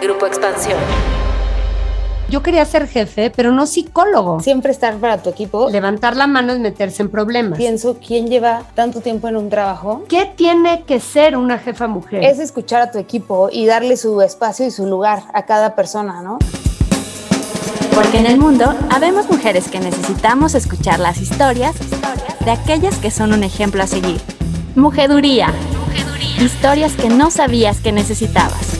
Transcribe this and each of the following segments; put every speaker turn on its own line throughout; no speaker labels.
Grupo Expansión.
Yo quería ser jefe, pero no psicólogo.
Siempre estar para tu equipo.
Levantar la mano es meterse en problemas.
Pienso, ¿quién lleva tanto tiempo en un trabajo?
¿Qué tiene que ser una jefa mujer?
Es escuchar a tu equipo y darle su espacio y su lugar a cada persona, ¿no?
Porque en el mundo habemos mujeres que necesitamos escuchar las historias de aquellas que son un ejemplo a seguir. Mujeduría. Historias que no sabías que necesitabas.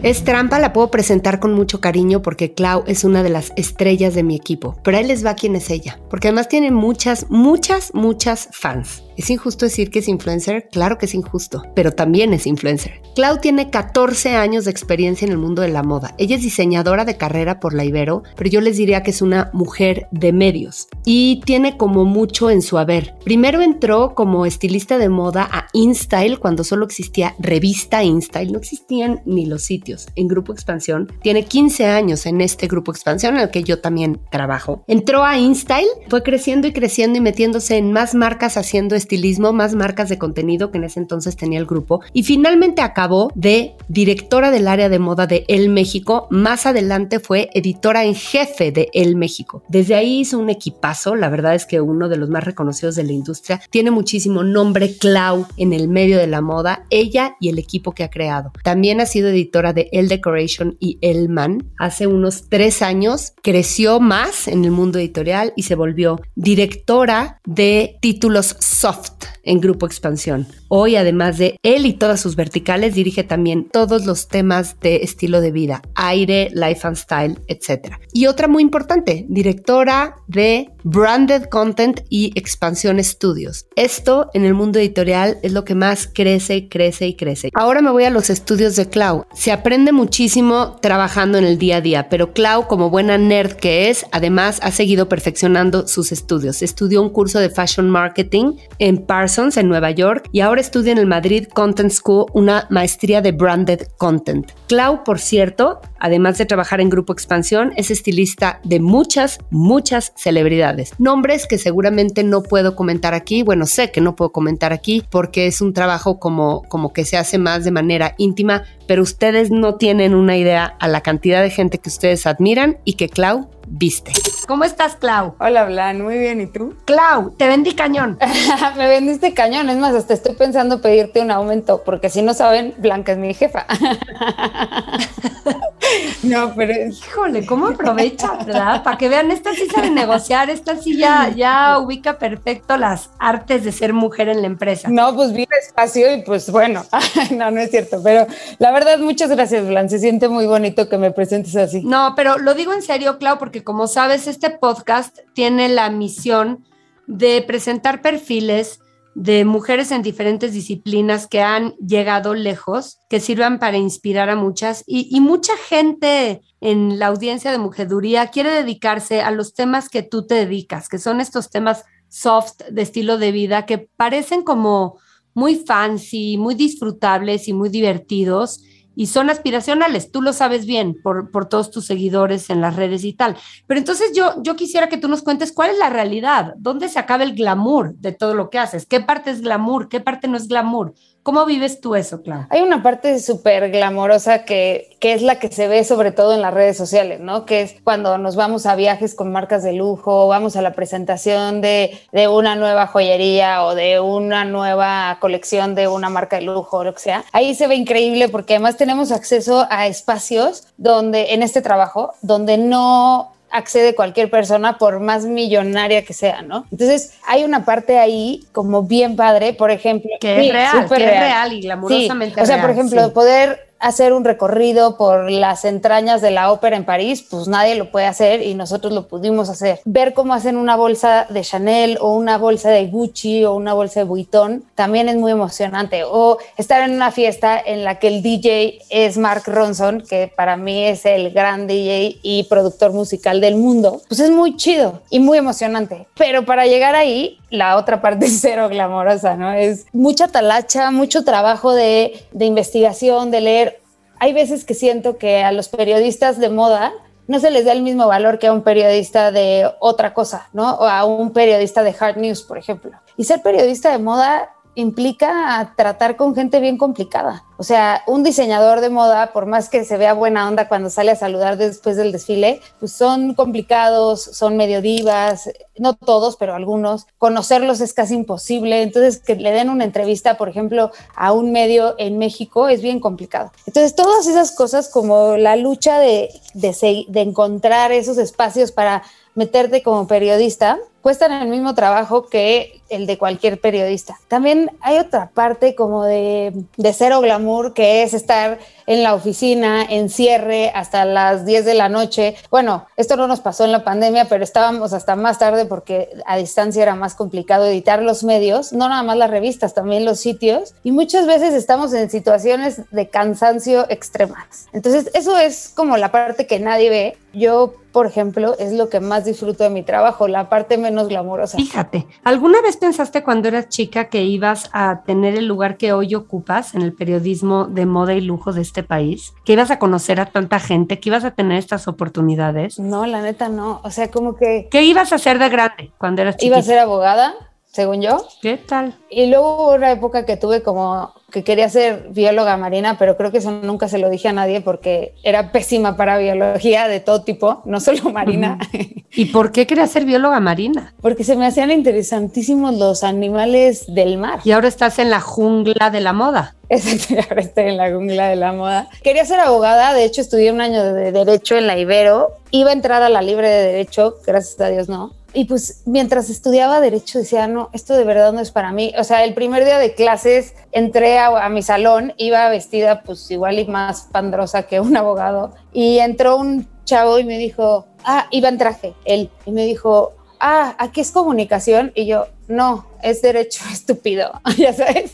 Es trampa, la puedo presentar con mucho cariño porque Clau es una de las estrellas de mi equipo. Pero ahí les va quién es ella. Porque además tiene muchas, muchas, muchas fans. ¿Es injusto decir que es influencer? Claro que es injusto, pero también es influencer. Clau tiene 14 años de experiencia en el mundo de la moda. Ella es diseñadora de carrera por la Ibero, pero yo les diría que es una mujer de medios y tiene como mucho en su haber. Primero entró como estilista de moda a InStyle cuando solo existía revista InStyle, no existían ni los sitios. En Grupo Expansión tiene 15 años en este Grupo Expansión en el que yo también trabajo. Entró a InStyle, fue creciendo y creciendo y metiéndose en más marcas haciendo estilismo, más marcas de contenido que en ese entonces tenía el grupo y finalmente acabó de directora del área de moda de El México. Más adelante fue editora en jefe de El México. Desde ahí hizo un equipazo, la verdad es que uno de los más reconocidos de la industria. Tiene muchísimo nombre Clau en el medio de la moda, ella y el equipo que ha creado. También ha sido editora de El Decoration y El Man. Hace unos tres años creció más en el mundo editorial y se volvió directora de títulos soft en Grupo Expansión. Hoy, además de él y todas sus verticales, dirige también todos los temas de estilo de vida, aire, life and style, etc. Y otra muy importante, directora de Branded Content y Expansión Estudios. Esto en el mundo editorial es lo que más crece, crece y crece. Ahora me voy a los estudios de Clau. Se aprende muchísimo trabajando en el día a día, pero Clau, como buena nerd que es, además ha seguido perfeccionando sus estudios. Estudió un curso de Fashion Marketing en Parsons, en Nueva York, y ahora estudia en el Madrid Content School una maestría de Branded Content. Clau, por cierto, además de trabajar en Grupo Expansión, es estilista de muchas, muchas celebridades. Nombres que seguramente no puedo comentar aquí, bueno, sé que no puedo comentar aquí porque es un trabajo como, como que se hace más de manera íntima, pero ustedes no tienen una idea a la cantidad de gente que ustedes admiran y que Clau viste. ¿Cómo estás, Clau?
Hola, Blan, muy bien, ¿y tú?
Clau, te vendí cañón.
Me vendiste cañón, es más, hasta estoy pensando pedirte un aumento, porque si no saben, Blanca es mi jefa.
No, pero híjole, ¿cómo aprovecha, verdad? Para que vean, esta sí sabe negociar, esta sí ya, ya ubica perfecto las artes de ser mujer en la empresa.
No, pues vi espacio y pues bueno, no, no es cierto, pero la verdad, muchas gracias, Blan, se siente muy bonito que me presentes así.
No, pero lo digo en serio, Clau, porque como sabes, este podcast tiene la misión de presentar perfiles de mujeres en diferentes disciplinas que han llegado lejos, que sirvan para inspirar a muchas. Y, mucha gente en la audiencia de Mujeduría quiere dedicarse a los temas que tú te dedicas, que son estos temas soft de estilo de vida que parecen como muy fancy, muy disfrutables y muy divertidos y son aspiracionales, tú lo sabes bien por, por, todos tus seguidores en las redes y tal. Pero entonces yo, yo quisiera que tú nos cuentes cuál es la realidad, dónde se acaba el glamour de todo lo que haces, qué parte es glamour, qué parte no es glamour, ¿Cómo vives tú eso, Clau?
Hay una parte súper glamorosa que, que es la que se ve sobre todo en las redes sociales, ¿no? Que es cuando nos vamos a viajes con marcas de lujo, vamos a la presentación de, de una nueva joyería o de una nueva colección de una marca de lujo o lo que sea. Ahí se ve increíble porque además tenemos acceso a espacios donde, en este trabajo, donde no accede cualquier persona por más millonaria que sea, ¿no? Entonces hay una parte ahí como bien padre, por ejemplo,
que es real, que es real y glamurosamente
O sea, por ejemplo, poder hacer un recorrido por las entrañas de la ópera en París, pues nadie lo puede hacer y nosotros lo pudimos hacer. Ver cómo hacen una bolsa de Chanel o una bolsa de Gucci o una bolsa de Vuitton también es muy emocionante. O estar en una fiesta en la que el DJ es Mark Ronson, que para mí es el gran DJ y productor musical del mundo, pues es muy chido y muy emocionante. Pero para llegar ahí, la otra parte es cero glamorosa, ¿no? Es mucha talacha, mucho trabajo de, de investigación, de leer hay veces que siento que a los periodistas de moda no se les da el mismo valor que a un periodista de otra cosa, ¿no? O a un periodista de hard news, por ejemplo. Y ser periodista de moda implica tratar con gente bien complicada. O sea, un diseñador de moda, por más que se vea buena onda cuando sale a saludar después del desfile, pues son complicados, son medio divas, no todos, pero algunos. Conocerlos es casi imposible. Entonces, que le den una entrevista, por ejemplo, a un medio en México es bien complicado. Entonces, todas esas cosas como la lucha de, de, de encontrar esos espacios para meterte como periodista, cuestan el mismo trabajo que el de cualquier periodista. También hay otra parte como de, de cero glamour, que es estar en la oficina, en cierre, hasta las 10 de la noche. Bueno, esto no nos pasó en la pandemia, pero estábamos hasta más tarde porque a distancia era más complicado editar los medios, no nada más las revistas, también los sitios. Y muchas veces estamos en situaciones de cansancio extremas. Entonces, eso es como la parte que nadie ve. Yo, por ejemplo, es lo que más disfruto de mi trabajo, la parte menos glamorosa.
Fíjate, ¿alguna vez pensaste cuando eras chica que ibas a tener el lugar que hoy ocupas en el periodismo de moda y lujo de este país? ¿Que ibas a conocer a tanta gente? ¿Que ibas a tener estas oportunidades?
No, la neta no. O sea, como que...
¿Qué ibas a hacer de grande cuando eras chica?
Iba a ser abogada, según yo.
¿Qué tal?
Y luego hubo una época que tuve como que quería ser bióloga marina, pero creo que eso nunca se lo dije a nadie porque era pésima para biología de todo tipo, no solo marina.
¿Y por qué querías ser bióloga marina?
Porque se me hacían interesantísimos los animales del mar.
Y ahora estás en la jungla de la moda.
ahora estoy en la jungla de la moda. Quería ser abogada, de hecho estudié un año de Derecho en la Ibero. Iba a entrar a la Libre de Derecho, gracias a Dios no. Y pues mientras estudiaba Derecho decía, no, esto de verdad no es para mí. O sea, el primer día de clases entré a, mi salón, iba vestida pues igual y más pandrosa que un abogado. Y entró un chavo y me dijo, ah, iba en traje, él. Y me dijo, ah, aquí es comunicación. Y yo, no, es derecho estúpido, ya sabes.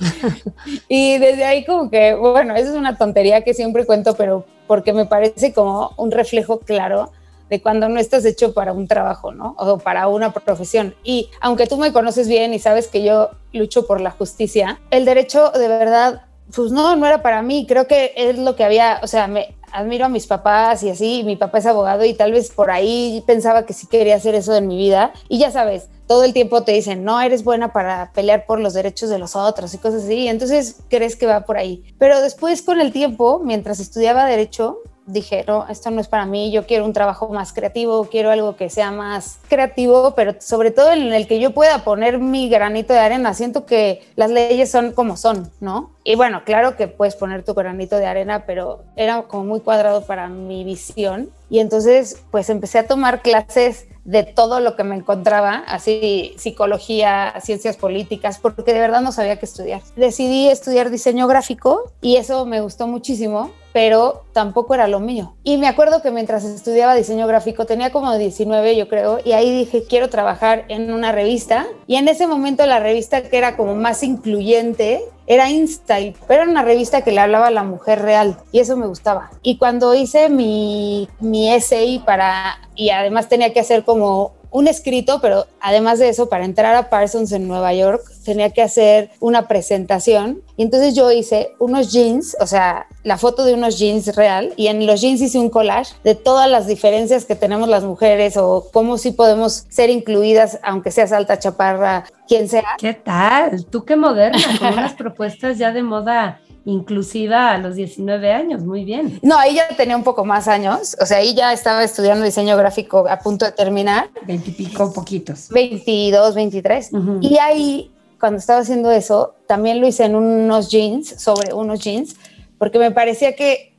y desde ahí como que, bueno, esa es una tontería que siempre cuento, pero porque me parece como un reflejo claro de cuando no estás hecho para un trabajo, ¿no? O para una profesión. Y aunque tú me conoces bien y sabes que yo lucho por la justicia, el derecho de verdad, pues no, no era para mí. Creo que es lo que había, o sea, me admiro a mis papás y así, mi papá es abogado y tal vez por ahí pensaba que sí quería hacer eso en mi vida. Y ya sabes, todo el tiempo te dicen, no, eres buena para pelear por los derechos de los otros y cosas así. Entonces crees que va por ahí. Pero después con el tiempo, mientras estudiaba derecho, dije, no, esto no es para mí, yo quiero un trabajo más creativo, quiero algo que sea más creativo, pero sobre todo en el que yo pueda poner mi granito de arena. Siento que las leyes son como son, ¿no? Y bueno, claro que puedes poner tu granito de arena, pero era como muy cuadrado para mi visión. Y entonces, pues empecé a tomar clases de todo lo que me encontraba, así psicología, ciencias políticas, porque de verdad no sabía qué estudiar. Decidí estudiar diseño gráfico y eso me gustó muchísimo pero tampoco era lo mío. Y me acuerdo que mientras estudiaba diseño gráfico tenía como 19 yo creo, y ahí dije, quiero trabajar en una revista. Y en ese momento la revista que era como más incluyente era InStyle, pero era una revista que le hablaba a la mujer real y eso me gustaba. Y cuando hice mi, mi essay para, y además tenía que hacer como un escrito, pero además de eso, para entrar a Parsons en Nueva York, tenía que hacer una presentación. Y entonces yo hice unos jeans, o sea, la foto de unos jeans real, y en los jeans hice un collage de todas las diferencias que tenemos las mujeres o cómo sí podemos ser incluidas, aunque seas alta, chaparra, quien sea.
¿Qué tal? Tú qué moderna, con unas propuestas ya de moda inclusiva a los 19 años, muy bien.
No, ahí ya tenía un poco más años, o sea, ahí ya estaba estudiando diseño gráfico a punto de terminar.
Veintipico poquitos.
22, 23. Y ahí, cuando estaba haciendo eso, también lo hice en unos jeans, sobre unos jeans, porque me parecía que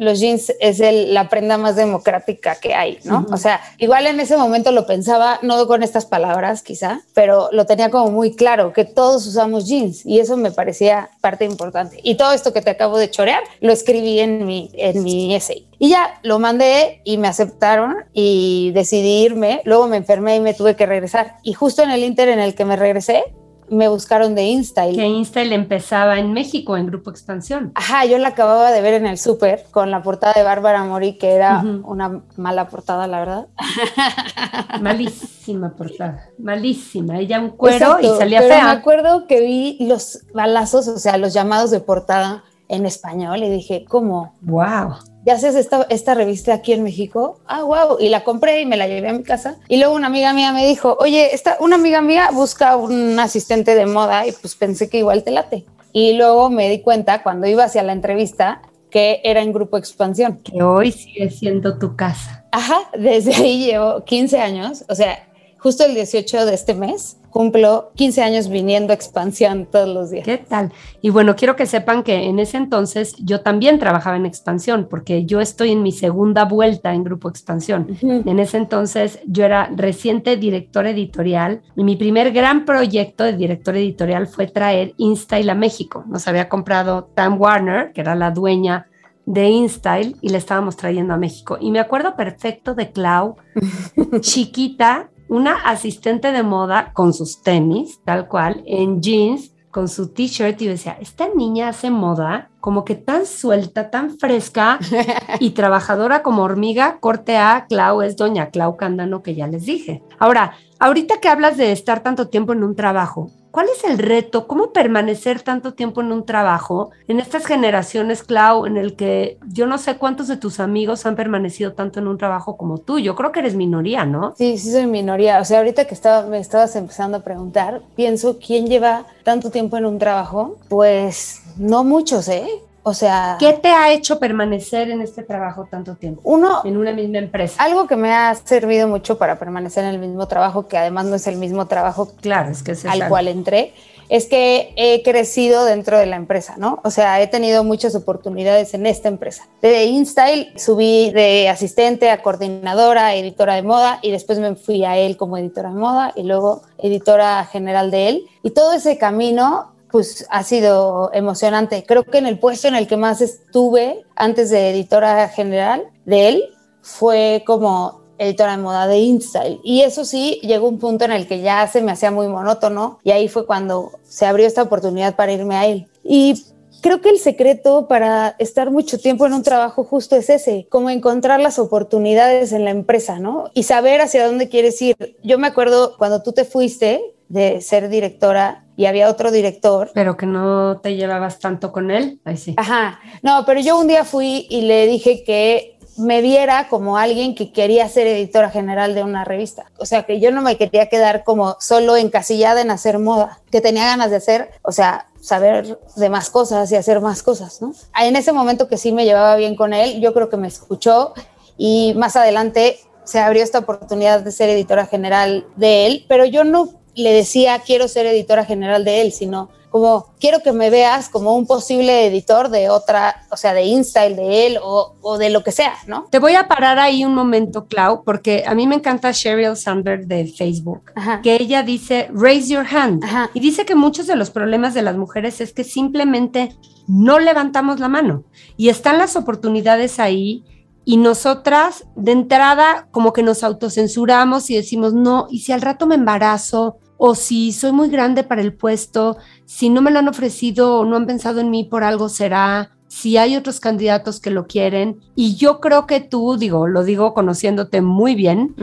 los jeans es la prenda más democrática que hay, ¿no? O sea, igual en ese momento lo pensaba, no con estas palabras quizá, pero lo tenía como muy claro, que todos usamos jeans y eso me parecía parte importante. Y todo esto que te acabo de chorear, lo escribí en mi, en mi essay. Y ya lo mandé y me aceptaron y decidí irme. Luego me enfermé y me tuve que regresar. Y justo en el inter en el que me regresé, me buscaron de InStyle.
Que InStyle empezaba en México, en Grupo Expansión.
Ajá, yo la acababa de ver en el súper con la portada de Bárbara Mori, que era una mala portada, la verdad.
Malísima portada, malísima. Ella un cuero y salía
pero me acuerdo que vi los balazos, o sea, los llamados de portada en español y dije, ¿cómo?
¡Wow!
¿Ya haces esta, esta revista aquí en México? Ah, wow. Y la compré y me la llevé a mi casa. Y luego una amiga mía me dijo, oye, esta, una amiga mía busca un asistente de moda y pues pensé que igual te late. Y luego me di cuenta cuando iba hacia la entrevista que era en Grupo Expansión.
Que hoy sigue siendo tu casa.
Ajá, desde ahí llevo 15 años, o sea, justo el 18 de este mes cumplo 15 años viniendo a expansión todos los días.
¿Qué tal? Y bueno, quiero que sepan que en ese entonces yo también trabajaba en expansión, porque yo estoy en mi segunda vuelta en Grupo Expansión. En ese entonces yo era reciente director editorial y mi primer gran proyecto de director editorial fue traer InStyle a México. Nos había comprado Tam Warner, que era la dueña de InStyle y le estábamos trayendo a México. Y me acuerdo perfecto de Clau, chiquita, una asistente de moda con sus tenis, tal cual, en jeans, con su t-shirt y decía, esta niña hace moda como que tan suelta, tan fresca y trabajadora como hormiga, corte A, Clau es doña Clau Cándano que ya les dije. Ahora, ahorita que hablas de estar tanto tiempo en un trabajo, ¿Cuál es el reto? ¿Cómo permanecer tanto tiempo en un trabajo? En estas generaciones, Clau, en el que yo no sé cuántos de tus amigos han permanecido tanto en un trabajo como tú. Yo creo que eres minoría, ¿no?
Sí, sí soy minoría. O sea, ahorita que estaba, me estabas empezando a preguntar, pienso, ¿quién lleva tanto tiempo en un trabajo? Pues no muchos, ¿eh? O sea,
¿qué te ha hecho permanecer en este trabajo tanto tiempo?
Uno,
en una misma empresa.
Algo que me ha servido mucho para permanecer en el mismo trabajo, que además no es el mismo trabajo
claro, es que es
al cual entré, es que he crecido dentro de la empresa, ¿no? O sea, he tenido muchas oportunidades en esta empresa. De InStyle subí de asistente a coordinadora, editora de moda y después me fui a él como editora de moda y luego editora general de él. Y todo ese camino pues ha sido emocionante. Creo que en el puesto en el que más estuve antes de editora general de él fue como editora de moda de InStyle. Y eso sí, llegó un punto en el que ya se me hacía muy monótono y ahí fue cuando se abrió esta oportunidad para irme a él. Y creo que el secreto para estar mucho tiempo en un trabajo justo es ese, como encontrar las oportunidades en la empresa, ¿no? Y saber hacia dónde quieres ir. Yo me acuerdo cuando tú te fuiste de ser directora y había otro director.
Pero que no te llevabas tanto con él, ahí sí.
Ajá, no, pero yo un día fui y le dije que me viera como alguien que quería ser editora general de una revista. O sea, que yo no me quería quedar como solo encasillada en hacer moda, que tenía ganas de hacer, o sea, saber de más cosas y hacer más cosas, ¿no? En ese momento que sí me llevaba bien con él, yo creo que me escuchó y más adelante se abrió esta oportunidad de ser editora general de él, pero yo no le decía quiero ser editora general de él, sino como quiero que me veas como un posible editor de otra, o sea, de InStyle de él o, o, de lo que sea, ¿no?
Te voy a parar ahí un momento, Clau, porque a mí me encanta Sheryl Sandberg de Facebook, que ella dice, raise your hand, y dice que muchos de los problemas de las mujeres es que simplemente no levantamos la mano. Y están las oportunidades ahí y nosotras de entrada como que nos autocensuramos y decimos, no, y si al rato me embarazo, o si soy muy grande para el puesto, si no me lo han ofrecido o no han pensado en mí por algo será, si hay otros candidatos que lo quieren. Y yo creo que tú, digo, lo digo conociéndote muy bien,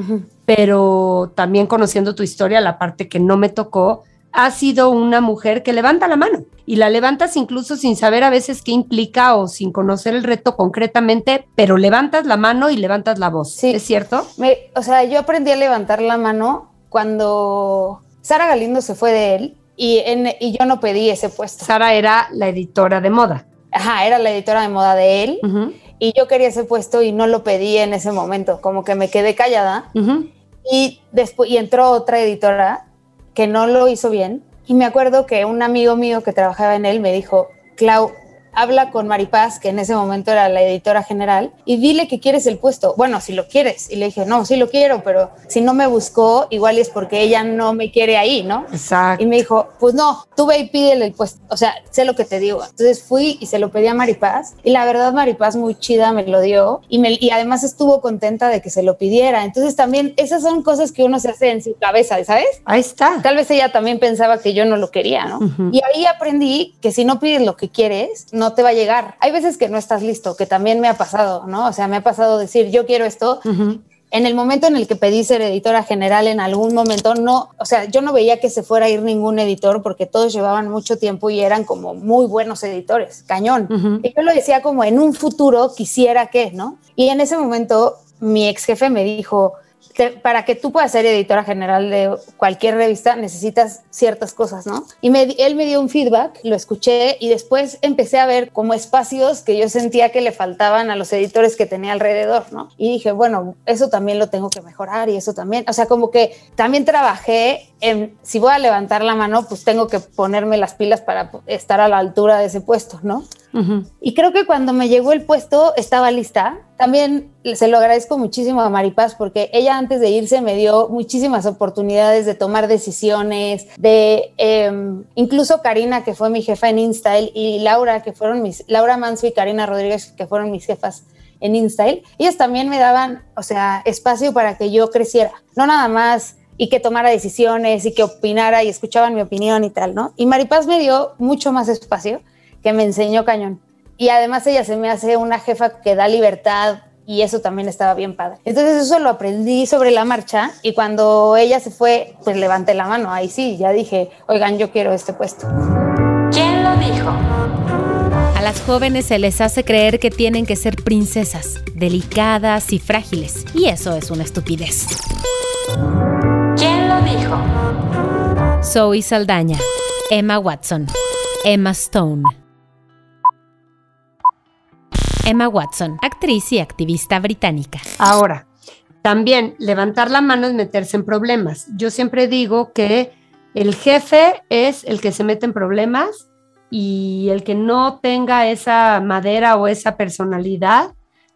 pero también conociendo tu historia, la parte que no me tocó, has sido una mujer que levanta la mano y la levantas incluso sin saber a veces qué implica o sin conocer el reto concretamente, pero levantas la mano y levantas la voz. Sí. ¿Es cierto?
o sea, yo aprendí a levantar la mano cuando Sara Galindo se fue de él y, y yo no pedí ese puesto.
Sara era la editora de moda.
Ajá, era la editora de moda de él y yo quería ese puesto y no lo pedí en ese momento, como que me quedé callada y después y entró otra editora que no lo hizo bien y me acuerdo que un amigo mío que trabajaba en él me dijo, Clau, habla con Maripaz, que en ese momento era la editora general, y dile que quieres el puesto. Bueno, si lo quieres. Y le dije, no, sí lo quiero, pero si no me buscó, igual es porque ella no me quiere ahí, ¿no?
Exacto.
Y me dijo, pues no, tú ve y pídele el puesto. O sea, sé lo que te digo. Entonces fui y se lo pedí a Maripaz, y la verdad Maripaz muy chida me lo dio, y, me, y además estuvo contenta de que se lo pidiera. Entonces también esas son cosas que uno se hace en su cabeza, ¿sabes?
Ahí está.
Tal vez ella también pensaba que yo no lo quería, ¿no? Y ahí aprendí que si no pides lo que quieres, no te va a llegar. Hay veces que no estás listo, que también me ha pasado, ¿no? O sea, me ha pasado decir, yo quiero esto. en el momento en el que pedí ser editora general en algún momento, no, o sea, yo no veía que se fuera a ir ningún editor porque todos llevaban mucho tiempo y eran como muy buenos editores, cañón. Y yo lo decía como en un futuro quisiera que, ¿no? Y en ese momento mi ex jefe me dijo, para que tú puedas ser editora general de cualquier revista necesitas ciertas cosas, ¿no? Y él me dio un feedback, lo escuché y después empecé a ver como espacios que yo sentía que le faltaban a los editores que tenía alrededor, ¿no? Y dije, bueno, eso también lo tengo que mejorar y eso también, o sea, como que también trabajé en, si voy a levantar la mano, pues tengo que ponerme las pilas para estar a la altura de ese puesto, ¿no? Y creo que cuando me llegó el puesto estaba lista. También se lo agradezco muchísimo a Maripaz porque ella antes de irse me dio muchísimas oportunidades de tomar decisiones, de em, incluso Karina, que fue mi jefa en InStyle, y Laura, que fueron mis, Laura Manso y Karina Rodríguez, que fueron mis jefas en InStyle, ellas también me daban, o sea, espacio para que yo creciera. No nada más y que tomara decisiones y que opinara y escuchaban mi opinión y tal, ¿no? Y Maripaz me dio mucho más espacio que me enseñó cañón. Y además ella se me hace una jefa que da libertad y eso también estaba bien padre. Entonces eso lo aprendí sobre la marcha y cuando ella se fue, pues levanté la mano. Ahí sí, ya dije, oigan, yo quiero este puesto.
¿Quién lo dijo?
A las jóvenes se les hace creer que tienen que ser princesas, delicadas y frágiles. Y eso es una estupidez.
¿Quién lo dijo?
Zoe Saldaña, Emma Watson, Emma Stone. Emma Watson, actriz y activista británica.
Ahora, también levantar la mano es meterse en problemas. Yo siempre digo que el jefe es el que se mete en problemas y el que no tenga esa madera o esa personalidad,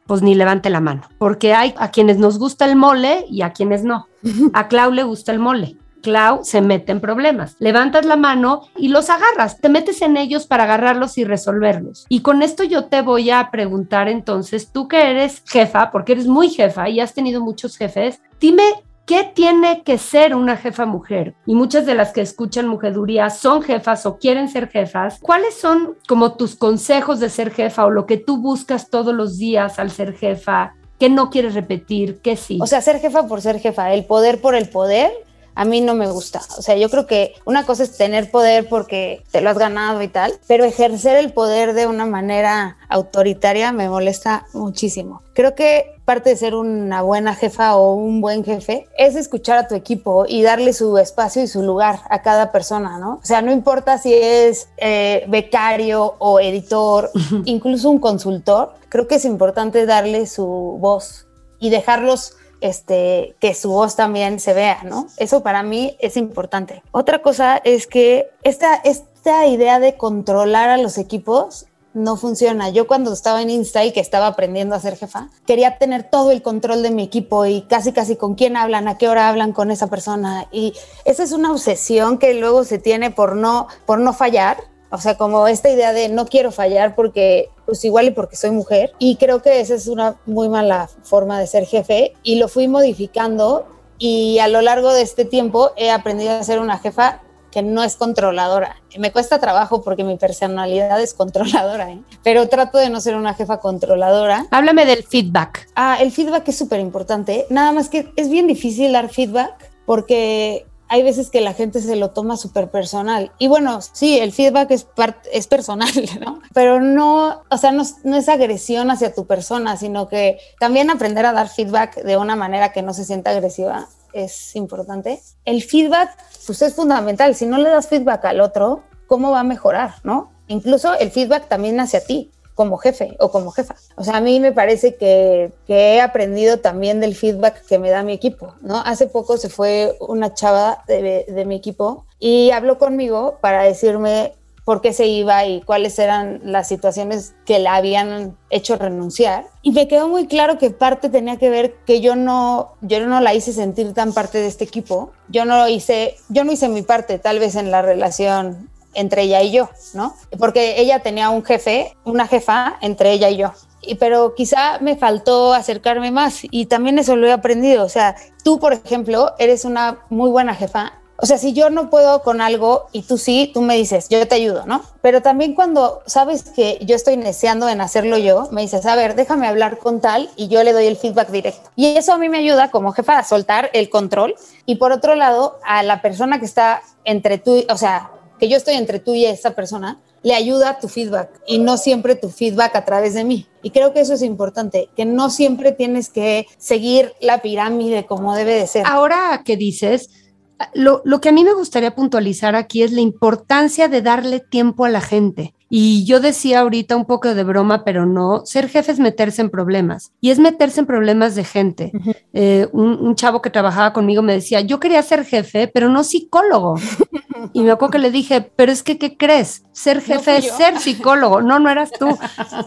pues ni levante la mano, porque hay a quienes nos gusta el mole y a quienes no. A Clau le gusta el mole. Clau se mete en problemas. Levantas la mano y los agarras, te metes en ellos para agarrarlos y resolverlos. Y con esto yo te voy a preguntar entonces, tú que eres jefa, porque eres muy jefa y has tenido muchos jefes, dime ¿Qué tiene que ser una jefa mujer? Y muchas de las que escuchan mujeduría son jefas o quieren ser jefas. ¿Cuáles son como tus consejos de ser jefa o lo que tú buscas todos los días al ser jefa? ¿Qué no quieres repetir? ¿Qué sí?
O sea, ser jefa por ser jefa, el poder por el poder a mí no me gusta. O sea, yo creo que una cosa es tener poder porque te lo has ganado y tal, pero ejercer el poder de una manera autoritaria me molesta muchísimo. Creo que parte de ser una buena jefa o un buen jefe es escuchar a tu equipo y darle su espacio y su lugar a cada persona, ¿no? O sea, no importa si es eh, becario o editor, incluso un consultor, creo que es importante darle su voz y dejarlos este, que su voz también se vea, ¿no? Eso para mí es importante. Otra cosa es que esta, esta idea de controlar a los equipos no funciona. Yo cuando estaba en Insta que estaba aprendiendo a ser jefa, quería tener todo el control de mi equipo y casi casi con quién hablan, a qué hora hablan con esa persona. Y esa es una obsesión que luego se tiene por no, por no fallar o sea, como esta idea de no quiero fallar porque, pues igual y porque soy mujer. Y creo que esa es una muy mala forma de ser jefe y lo fui modificando y a lo largo de este tiempo he aprendido a ser una jefa que no es controladora. Me cuesta trabajo porque mi personalidad es controladora, ¿eh? pero trato de no ser una jefa controladora.
Háblame del feedback.
Ah, el feedback es súper importante. Nada más que es bien difícil dar feedback porque hay veces que la gente se lo toma súper personal. Y bueno, sí, el feedback es, personal, ¿no? Pero no, o sea, no, no, es agresión hacia tu persona, sino que también aprender a dar feedback de una manera que no se sienta agresiva es importante. El feedback, pues es fundamental. Si no le das feedback al otro, ¿cómo va a mejorar, no? Incluso el feedback también hacia ti como jefe o como jefa. O sea, a mí me parece que, que, he aprendido también del feedback que me da mi equipo, ¿no? Hace poco se fue una chava de, de mi equipo y habló conmigo para decirme por qué se iba y cuáles eran las situaciones que la habían hecho renunciar. Y me quedó muy claro que parte tenía que ver que yo no, yo no la hice sentir tan parte de este equipo. Yo no hice, yo no hice mi parte, tal vez en la relación entre ella y yo, ¿no? Porque ella tenía un jefe, una jefa entre ella y yo. Y, pero quizá me faltó acercarme más y también eso lo he aprendido. O sea, tú, por ejemplo, eres una muy buena jefa O sea, si yo no puedo con algo y tú sí, tú me dices, yo te ayudo, ¿no? Pero también cuando sabes que yo estoy neceando en hacerlo yo, me dices, a ver, déjame hablar con tal y yo le doy el feedback directo. Y eso a mí me ayuda como jefa a soltar el control. Y por otro lado, a la persona que está entre tú, o sea, que yo estoy entre tú y esa persona, le ayuda tu feedback y no siempre tu feedback a través de mí. Y creo que eso es importante, que no siempre tienes que seguir la pirámide como debe de ser.
Ahora que dices, lo, lo que a mí me gustaría puntualizar aquí es la importancia de darle tiempo a la gente. Y yo decía ahorita un poco de broma, pero no, ser jefe es meterse en problemas. Y es meterse en problemas de gente. Eh, un, chavo que trabajaba conmigo me decía, yo quería ser jefe, pero no psicólogo. y me acuerdo que le dije, pero es que, ¿qué crees? Ser jefe es ser psicólogo. No, no eras tú.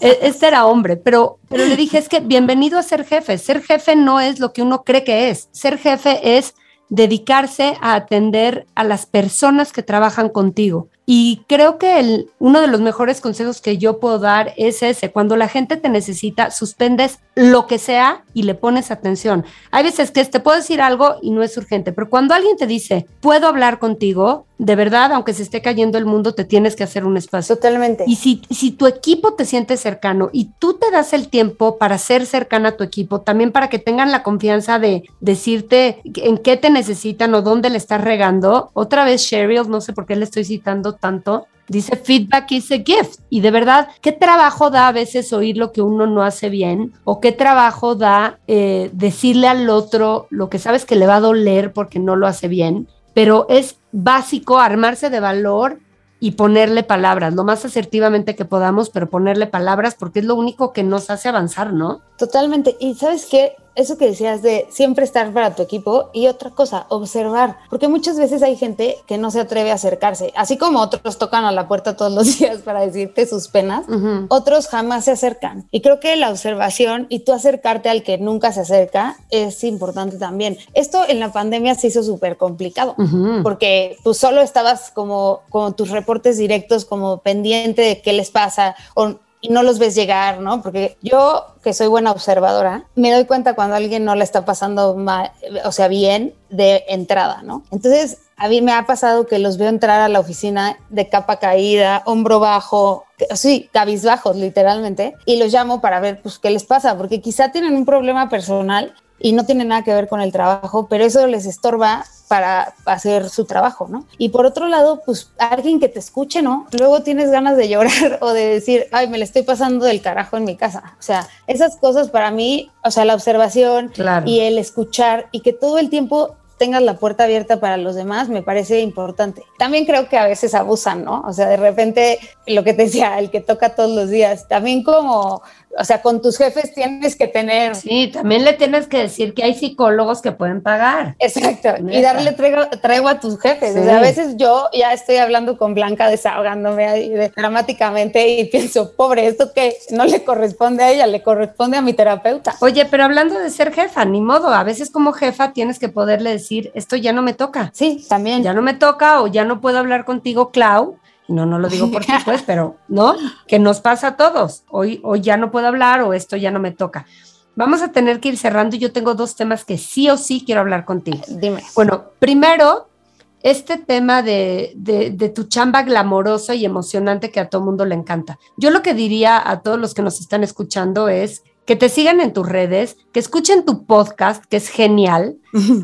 E, este era hombre. Pero, pero le dije, es que bienvenido a ser jefe. Ser jefe no es lo que uno cree que es. Ser jefe es dedicarse a atender a las personas que trabajan contigo. Y creo que el, uno de los mejores consejos que yo puedo dar es ese, cuando la gente te necesita, suspendes lo que sea y le pones atención. Hay veces que te puedo decir algo y no es urgente, pero cuando alguien te dice, puedo hablar contigo, de verdad, aunque se esté cayendo el mundo, te tienes que hacer un espacio.
Totalmente.
Y si, si tu equipo te siente cercano y tú te das el tiempo para ser cercana a tu equipo, también para que tengan la confianza de decirte en qué te necesitan o dónde le estás regando. Otra vez, Cheryl, no sé por qué le estoy citando tanto, dice feedback is a gift. Y de verdad, ¿qué trabajo da a veces oír lo que uno no hace bien? ¿O qué trabajo da eh, decirle al otro lo que sabes que le va a doler porque no lo hace bien? Pero es básico armarse de valor y ponerle palabras, lo más asertivamente que podamos, pero ponerle palabras porque es lo único que nos hace avanzar, ¿no?
Totalmente. Y sabes qué, eso que decías de siempre estar para tu equipo y otra cosa, observar, porque muchas veces hay gente que no se atreve a acercarse, así como otros tocan a la puerta todos los días para decirte sus penas, otros jamás se acercan. Y creo que la observación y tú acercarte al que nunca se acerca es importante también. Esto en la pandemia se hizo súper complicado, porque tú solo estabas como, como tus reportes directos, como pendiente de qué les pasa o y no los ves llegar, ¿no? Porque yo, que soy buena observadora, me doy cuenta cuando alguien no le está pasando mal, o sea, bien de entrada, ¿no? Entonces, a mí me ha pasado que los veo entrar a la oficina de capa caída, hombro bajo, sí, cabizbajos literalmente, y los llamo para ver pues qué les pasa, porque quizá tienen un problema personal y no tiene nada que ver con el trabajo, pero eso les estorba para hacer su trabajo, ¿no? Y por otro lado, pues alguien que te escuche, ¿no? Luego tienes ganas de llorar o de decir, ay, me le estoy pasando del carajo en mi casa. O sea, esas cosas para mí, o sea, la observación y el escuchar y que todo el tiempo tengas la puerta abierta para los demás me parece importante. También creo que a veces abusan, ¿no? O sea, de repente, lo que te decía, el que toca todos los días, también como o sea, con tus jefes tienes que tener.
Sí, también le tienes que decir que hay psicólogos que pueden pagar.
Exacto. Y darle traigo, a tus jefes. O sea, a veces yo ya estoy hablando con Blanca desahogándome dramáticamente y pienso, pobre, esto que no le corresponde a ella, le corresponde a mi terapeuta.
Oye, pero hablando de ser jefa, ni modo. A veces como jefa tienes que poderle decir, esto ya no me toca.
Sí, también.
Ya no me toca o ya no puedo hablar contigo, Clau no, no lo digo por ti, pues, pero no, que nos pasa a todos. Hoy, hoy ya no puedo hablar o esto ya no me toca. Vamos a tener que ir cerrando yo tengo dos temas que sí o sí quiero hablar contigo.
Dime.
Bueno, primero, este tema de, de, de, tu chamba glamorosa y emocionante que a todo mundo le encanta. Yo lo que diría a todos los que nos están escuchando es que te sigan en tus redes, que escuchen tu podcast, que es genial.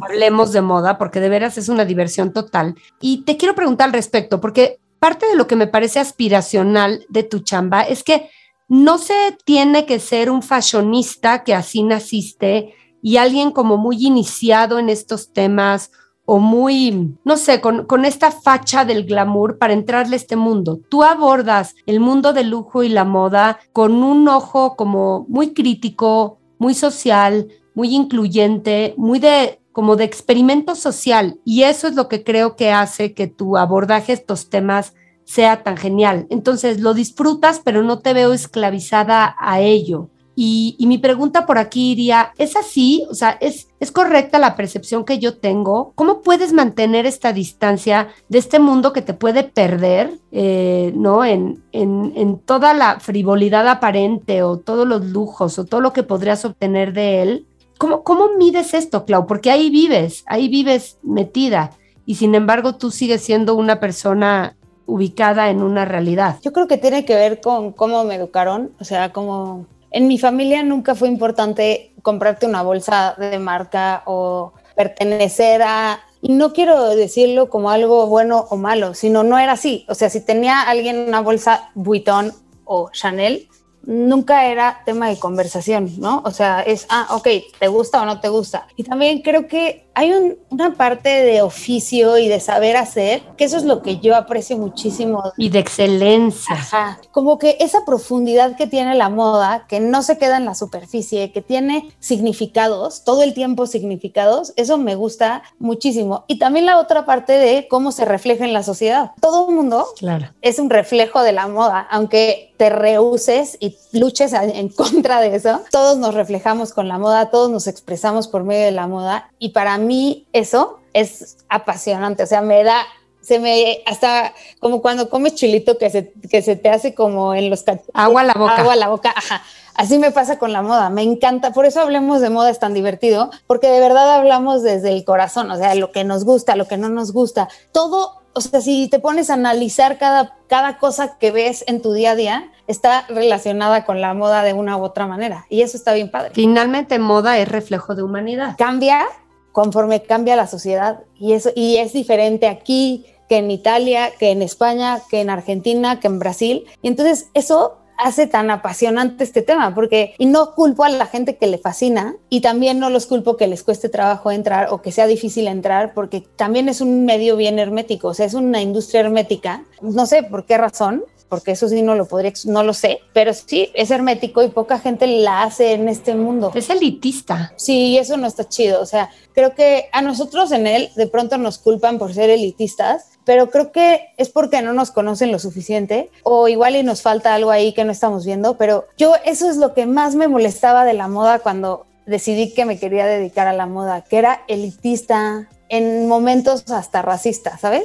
Hablemos de moda, porque de veras es una diversión total. Y te quiero preguntar al respecto, porque parte de lo que me parece aspiracional de tu chamba es que no se tiene que ser un fashionista que así naciste y alguien como muy iniciado en estos temas o muy, no sé, con, esta facha del glamour para entrarle a este mundo. Tú abordas el mundo del lujo y la moda con un ojo como muy crítico, muy social, muy incluyente, muy de como de experimento social y eso es lo que creo que hace que tu abordaje estos temas sea tan genial. Entonces lo disfrutas, pero no te veo esclavizada a ello. Y, mi pregunta por aquí iría, ¿es así? O sea, ¿es, ¿es correcta la percepción que yo tengo? ¿Cómo puedes mantener esta distancia de este mundo que te puede perder, eh, ¿no? En, en, en toda la frivolidad aparente o todos los lujos o todo lo que podrías obtener de él ¿Cómo, mides esto, Clau? Porque ahí vives, ahí vives metida. y sin embargo tú sigues siendo una persona ubicada en una realidad.
Yo creo que tiene que ver con cómo me educaron, o sea, como en mi familia nunca fue importante comprarte una bolsa de marca o pertenecer a y no quiero decirlo como algo bueno o malo, sino no era así. O sea, si tenía alguien una bolsa Vuitton o Chanel, nunca era tema de conversación, ¿no? O sea, es, ah, ok, ¿te gusta o no te gusta? Y también creo que hay una parte de oficio y de saber hacer, que eso es lo que yo aprecio muchísimo.
Y de excelencia.
Ajá. Como que esa profundidad que tiene la moda, que no se queda en la superficie, que tiene significados, todo el tiempo significados, eso me gusta muchísimo. Y también la otra parte de cómo se refleja en la sociedad. Todo el mundo
claro.
es un reflejo de la moda, aunque te rehuses y luches en contra de eso, todos nos reflejamos con la moda, todos nos expresamos por medio de la moda y para mí eso es apasionante, o sea, me da, se me, hasta como cuando comes chilito que se, que se te hace como en los
Agua a la boca.
Agua a la boca, ajá. Así me pasa con la moda, me encanta, por eso hablemos de moda es tan divertido, porque de verdad hablamos desde el corazón, o sea, lo que nos gusta, lo que no nos gusta, todo, o sea, si te pones a analizar cada, cada cosa que ves en tu día a día, está relacionada con la moda de una u otra manera, y eso está bien padre.
Finalmente, moda es reflejo de humanidad.
Cambia conforme cambia la sociedad y eso y es diferente aquí que en Italia, que en España, que en Argentina, que en Brasil. Y entonces eso hace tan apasionante este tema, porque y no culpo a la gente que le fascina y también no los culpo que les cueste trabajo entrar o que sea difícil entrar, porque también es un medio bien hermético, o sea, es una industria hermética, no sé por qué razón, porque eso sí no lo podría, no lo sé, pero sí es hermético y poca gente la hace en este mundo.
Es elitista.
Sí, eso no está chido. O sea, creo que a nosotros en él de pronto nos culpan por ser elitistas, pero creo que es porque no nos conocen lo suficiente o igual y nos falta algo ahí que no estamos viendo, pero yo eso es lo que más me molestaba de la moda cuando decidí que me quería dedicar a la moda, que era elitista, en momentos hasta racistas, ¿sabes?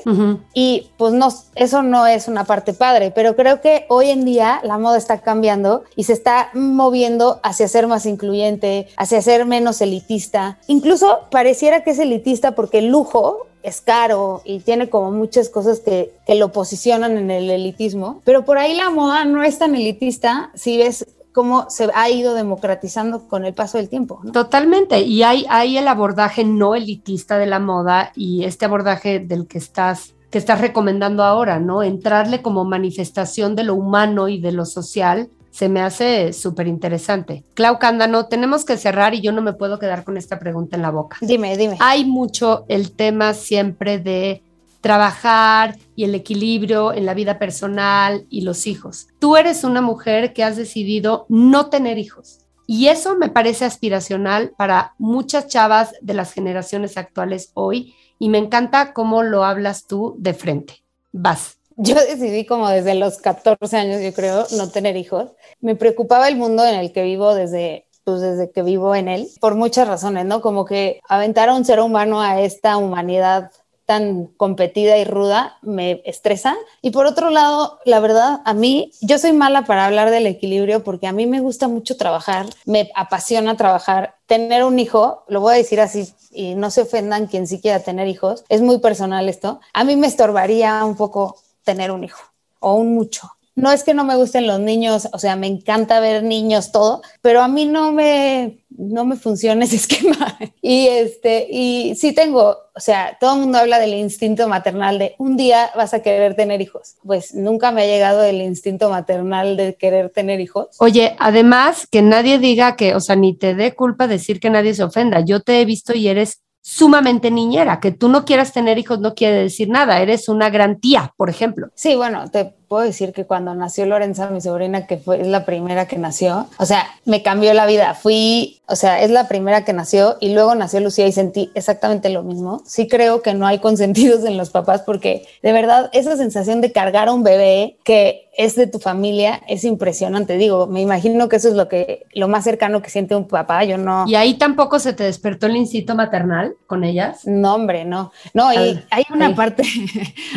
Y pues no, eso no es una parte padre, pero creo que hoy en día la moda está cambiando y se está moviendo hacia ser más incluyente, hacia ser menos elitista. Incluso pareciera que es elitista porque el lujo es caro y tiene como muchas cosas que, que, lo posicionan en el elitismo, pero por ahí la moda no es tan elitista si ves cómo se ha ido democratizando con el paso del tiempo.
Totalmente, y hay, hay el abordaje no elitista de la moda y este abordaje del que estás que estás recomendando ahora, ¿no? Entrarle como manifestación de lo humano y de lo social se me hace súper interesante. Clau Cándano, tenemos que cerrar y yo no me puedo quedar con esta pregunta en la boca.
Dime, dime.
Hay mucho el tema siempre de trabajar y el equilibrio en la vida personal y los hijos. Tú eres una mujer que has decidido no tener hijos. Y eso me parece aspiracional para muchas chavas de las generaciones actuales hoy y me encanta cómo lo hablas tú de frente. Vas.
Yo decidí como desde los 14 años, yo creo, no tener hijos. Me preocupaba el mundo en el que vivo desde pues desde que vivo en él, por muchas razones, ¿no? Como que aventar a un ser humano a esta humanidad tan competida y ruda me estresa. Y por otro lado, la verdad, a mí, yo soy mala para hablar del equilibrio porque a mí me gusta mucho trabajar, me apasiona trabajar. Tener un hijo, lo voy a decir así y no se ofendan quien sí quiera tener hijos, es muy personal esto. A mí me estorbaría un poco tener un hijo o un mucho no es que no me gusten los niños, o sea, me encanta ver niños, todo, pero a mí no me, no me funciona ese esquema. Y este, y sí tengo, o sea, todo el mundo habla del instinto maternal de un día vas a querer tener hijos. Pues nunca me ha llegado el instinto maternal de querer tener hijos.
Oye, además que nadie diga que, o sea, ni te dé culpa decir que nadie se ofenda. Yo te he visto y eres sumamente niñera, que tú no quieras tener hijos no quiere decir nada, eres una gran tía, por ejemplo.
Sí, bueno, te puedo decir que cuando nació Lorenza, mi sobrina, que fue es la primera que nació, o sea, me cambió la vida. Fui, o sea, es la primera que nació y luego nació Lucía y sentí exactamente lo mismo. Sí creo que no hay consentidos en los papás porque de verdad esa sensación de cargar a un bebé que es de tu familia es impresionante. Digo, me imagino que eso es lo que lo más cercano que siente un papá. Yo no.
¿Y ahí tampoco se te despertó el instinto maternal con ellas?
No, hombre, no. No, y hay una parte.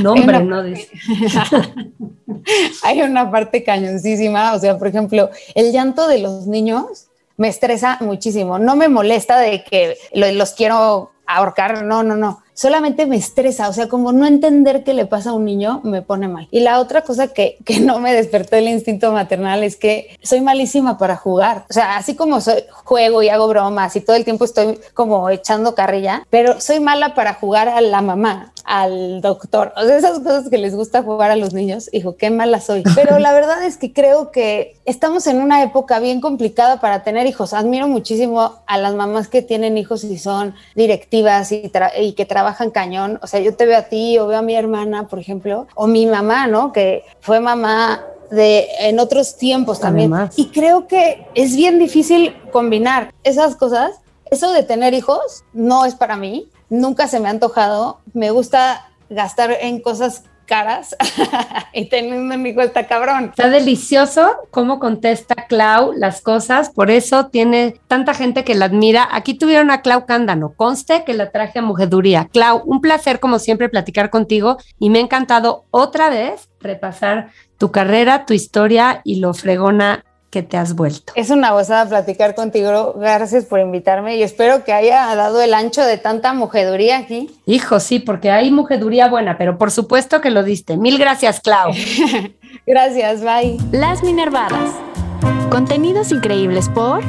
No, hombre, no dice.
hay una parte cañoncísima. O sea, por ejemplo, el llanto de los niños me estresa muchísimo. No me molesta de que los quiero ahorcar, no, no, no solamente me estresa, o sea, como no entender qué le pasa a un niño me pone mal. Y la otra cosa que, que no me despertó el instinto maternal es que soy malísima para jugar, o sea, así como soy, juego y hago bromas y todo el tiempo estoy como echando carrilla, pero soy mala para jugar a la mamá, al doctor, o sea, esas cosas que les gusta jugar a los niños, hijo, qué mala soy. Pero la verdad es que creo que estamos en una época bien complicada para tener hijos. Admiro muchísimo a las mamás que tienen hijos y son directivas y, y que trabajan cañón. O sea, yo te veo a ti o veo a mi hermana, por ejemplo, o mi mamá, ¿no? Que fue mamá de en otros tiempos también. Y creo que es bien difícil combinar esas cosas. Eso de tener hijos no es para mí nunca se me ha antojado. Me gusta gastar en cosas caras y teniendo un hijo está cabrón.
Está delicioso cómo contesta Clau las cosas, por eso tiene tanta gente que la admira. Aquí tuvieron a Clau Cándano, conste que la traje a Mujeduría. Clau, un placer como siempre platicar contigo y me ha encantado otra vez repasar tu carrera, tu historia y lo fregona que te has vuelto.
Es una gozada platicar contigo. Gracias por invitarme y espero que haya dado el ancho de tanta mujeduría aquí.
Hijo, sí, porque hay mujeduría buena, pero por supuesto que lo diste. Mil gracias, Clau.
gracias, bye.
Las Minervadas. Contenidos increíbles por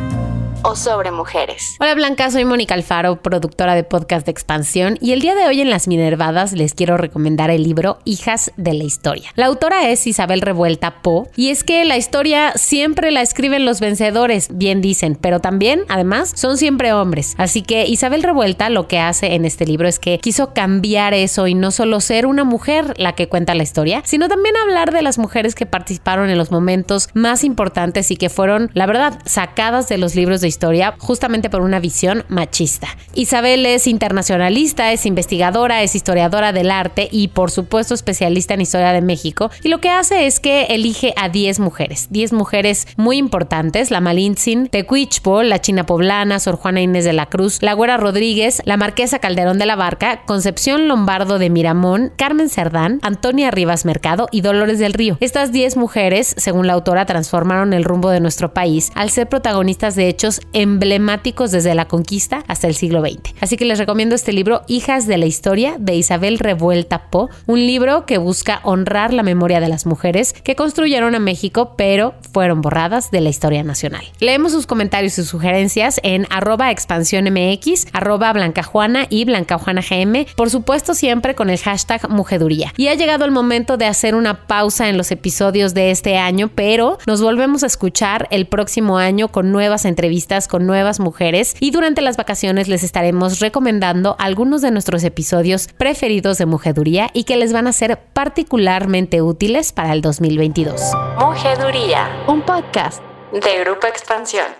o sobre mujeres.
Hola Blanca, soy Mónica Alfaro, productora de podcast de expansión y el día de hoy en Las Minervadas les quiero recomendar el libro Hijas de la Historia. La autora es Isabel Revuelta Po y es que la historia siempre la escriben los vencedores, bien dicen, pero también, además, son siempre hombres. Así que Isabel Revuelta lo que hace en este libro es que quiso cambiar eso y no solo ser una mujer la que cuenta la historia, sino también hablar de las mujeres que participaron en los momentos más importantes y que fueron, la verdad, sacadas de los libros de historia justamente por una visión machista. Isabel es internacionalista, es investigadora, es historiadora del arte y por supuesto especialista en historia de México y lo que hace es que elige a 10 mujeres, 10 mujeres muy importantes, la Malintzin, Tecuichpo, la China Poblana, Sor Juana Inés de la Cruz, la Güera Rodríguez, la Marquesa Calderón de la Barca, Concepción Lombardo de Miramón, Carmen Cerdán, Antonia Rivas Mercado y Dolores del Río. Estas 10 mujeres, según la autora, transformaron el rumbo de nuestro país al ser protagonistas de hechos emblemáticos desde la conquista hasta el siglo XX. Así que les recomiendo este libro, Hijas de la Historia, de Isabel Revuelta Po, un libro que busca honrar la memoria de las mujeres que construyeron a México, pero fueron borradas de la historia nacional. Leemos sus comentarios y sugerencias en arroba expansión MX, arroba blancajuana y blancajuana GM, por supuesto siempre con el hashtag mujeduría. Y ha llegado el momento de hacer una pausa en los episodios de este año, pero nos volvemos a escuchar el próximo año con nuevas con nuevas mujeres y durante las vacaciones les estaremos recomendando algunos de nuestros episodios preferidos de Mujeduría y que les van a ser particularmente útiles para el 2022.
Mujeduría, un podcast de Grupo Expansión.